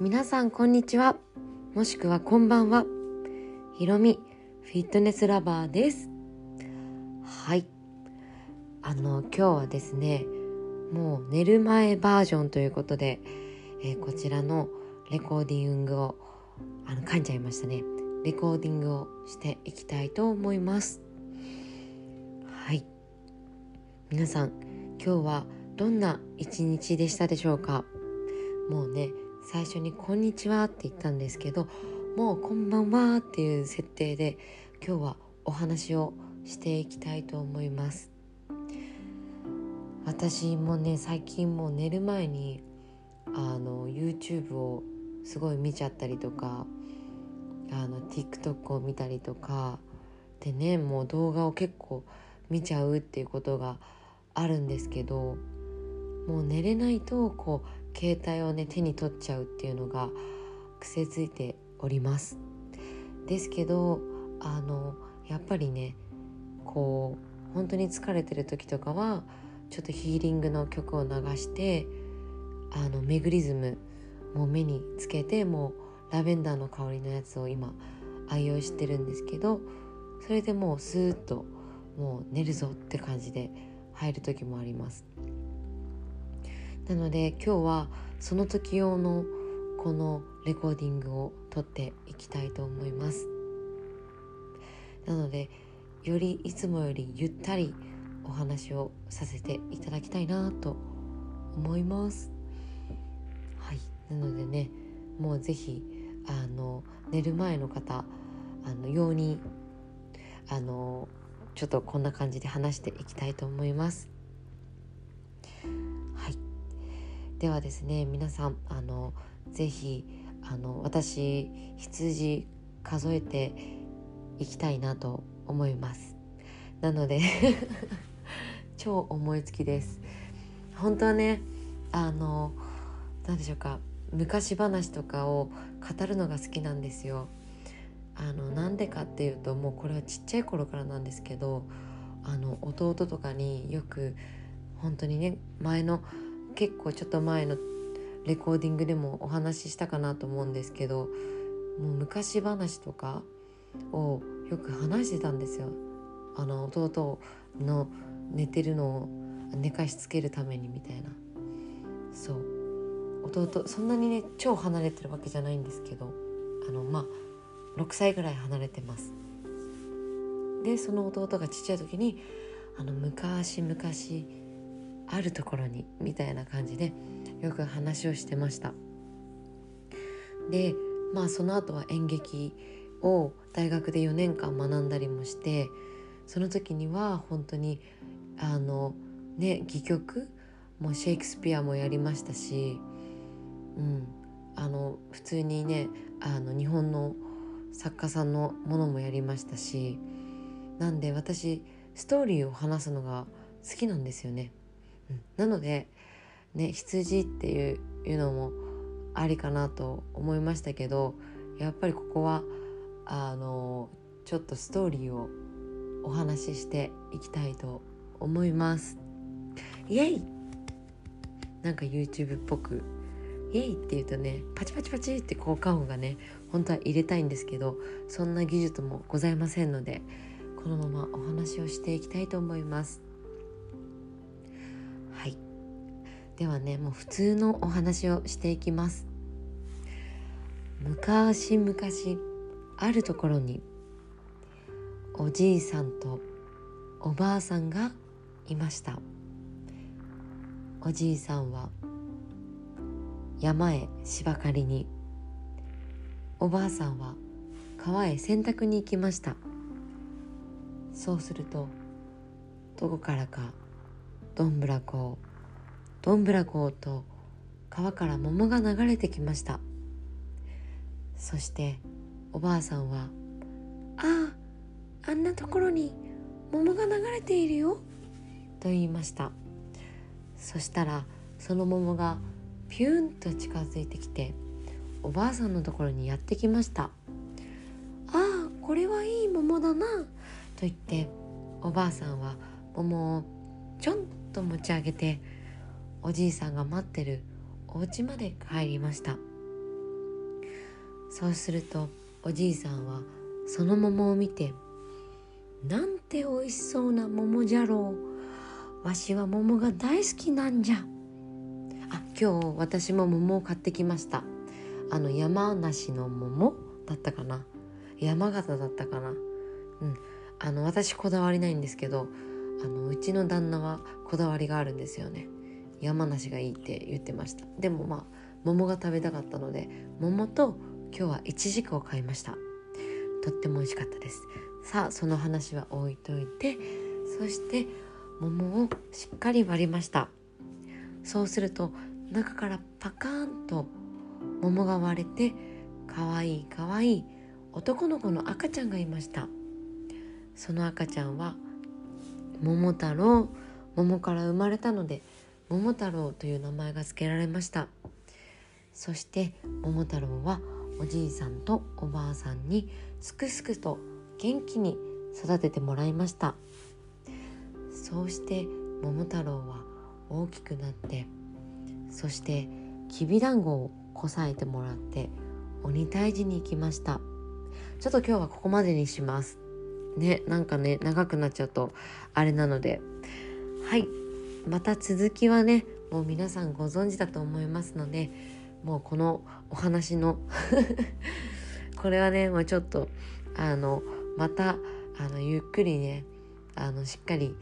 皆さんこんにちは。もしくはこんばんは。ひろみフィットネスラバーです。はい。あの今日はですねもう寝る前バージョンということで、えー、こちらのレコーディングをあの噛んじゃいましたね。レコーディングをしていきたいと思います。はい。皆さん今日はどんな一日でしたでしょうか？もうね最初に「こんにちは」って言ったんですけどもう「こんばんは」っていう設定で今日はお話をしていきたいと思います。私もね最近もう寝る前にあの YouTube をすごい見ちゃったりとかあの TikTok を見たりとかでねもう動画を結構見ちゃうっていうことがあるんですけどもう寝れないとこう携帯をね手に取っちゃうっていうのが癖づいております。ですけどあのやっぱりねこう本当に疲れてる時とかはちょっとヒーリングの曲を流してあのメグリズムも目につけてもうラベンダーの香りのやつを今愛用してるんですけどそれでもうスーッともう寝るぞって感じで入る時もあります。なので今日はその時用のこのレコーディングを撮っていきたいと思います。なのでよりいつもよりゆったりお話をさせていただきたいなと思います。はい。なのでねもう是非あの寝る前の方あの用にあのちょっとこんな感じで話していきたいと思います。ではですね皆さんあのぜひあの私羊数えていきたいなと思います。なので 超思いつきです。本当はねあの何でしょうか昔話とかを語るのが好きなんですよ。あのなんでかっていうともうこれはちっちゃい頃からなんですけどあの弟とかによく本当にね前の結構ちょっと前のレコーディングでもお話ししたかなと思うんですけどもう昔話とかをよく話してたんですよ。あの弟の寝てるのを寝かしつけるためにみたいな。そう。弟そんなにね超離れてるわけじゃないんですけどあのまあ6歳ぐらい離れてます。でその弟がちっちゃい時にあの昔々あるところにみたいな感じでよく話をしてましたでまあその後は演劇を大学で4年間学んだりもしてその時には本当にあのね戯曲もシェイクスピアもやりましたし、うん、あの普通にねあの日本の作家さんのものもやりましたしなんで私ストーリーを話すのが好きなんですよね。うん、なのでね羊っていういうのもありかなと思いましたけどやっぱりここはあのちょっとストーリーをお話ししていきたいと思います。イエイ！なんか YouTube っぽくイエイって言うとねパチパチパチって効果音がね本当は入れたいんですけどそんな技術もございませんのでこのままお話をしていきたいと思います。ではねもう普通のお話をしていきます。昔々あるところにおじいさんとおばあさんがいました。おじいさんは山へ芝刈りにおばあさんは川へ洗濯に行きました。そうするとどこからかどんぶらこをどんぶらこと川から桃が流れてきました。そしておばあさんは「あああんなところに桃が流れているよ」と言いました。そしたらその桃がピューンと近づいてきておばあさんのところにやってきました「ああこれはいい桃だな」と言っておばあさんは桃をちょんと持ち上げておじいさんが待ってるお家まで帰りました。そうするとおじいさんはその桃を見て「なんて美味しそうな桃じゃろう。わしは桃が大好きなんじゃ」あ今日私も桃を買ってきました。あの山梨の桃だったかな。山形だったかな。うん。あの私こだわりないんですけどあのうちの旦那はこだわりがあるんですよね。山梨がいいって言ってました。でもまあ桃が食べたかったので桃と今日はイチジクを買いました。とっても美味しかったです。さあその話は置いといてそして桃をしっかり割りました。そうすると中からパカーンと桃が割れてかわいいかわいい男の子の赤ちゃんがいました。その赤ちゃんは桃太郎桃から生まれたので桃太郎という名前が付けられました。そして桃太郎はおじいさんとおばあさんにすくすくと元気に育ててもらいました。そうして桃太郎は大きくなってそしてきびだんごをこさえてもらって鬼退治に行きました。ちょっと今日はここまでにします。ねなんかね長くなっちゃうとあれなので。はい。また続きはねもう皆さんご存知だと思いますのでもうこのお話の これはねもうちょっとあのまたあのゆっくりねあのしっかり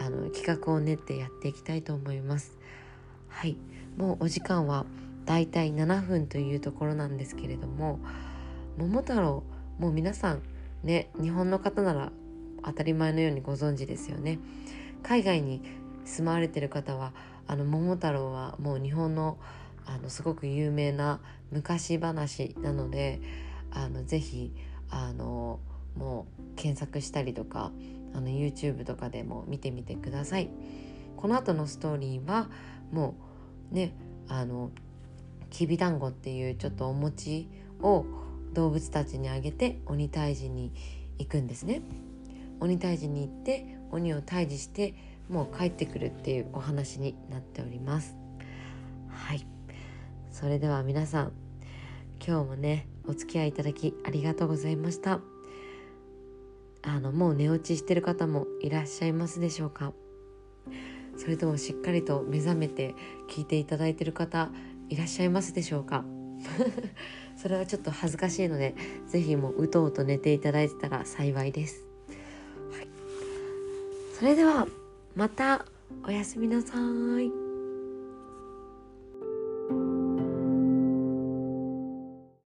あの企画を練ってやっていきたいと思います。はい。もうお時間はだいたい7分というところなんですけれども桃太郎もう皆さんね日本の方なら当たり前のようにご存知ですよね。海外に住まわれてる方はあの桃太郎はもう日本のあのすごく有名な昔話なのであのぜひあのもう検索したりとかあの YouTube とかでも見てみてください。この後のストーリーはもうねあのきびだんごっていうちょっとお餅を動物たちにあげて鬼退治に行くんですね。鬼退治に行って鬼を退治してもう帰ってくるっていうお話になっております。はい。それでは皆さん今日もねお付き合いいただきありがとうございました。あのもう寝落ちしてる方もいらっしゃいますでしょうか？それともしっかりと目覚めて聞いていただいてる方いらっしゃいますでしょうか？それはちょっと恥ずかしいので是非もううとうと寝ていただいてたら幸いです、はい、それではまたおやすみなさい。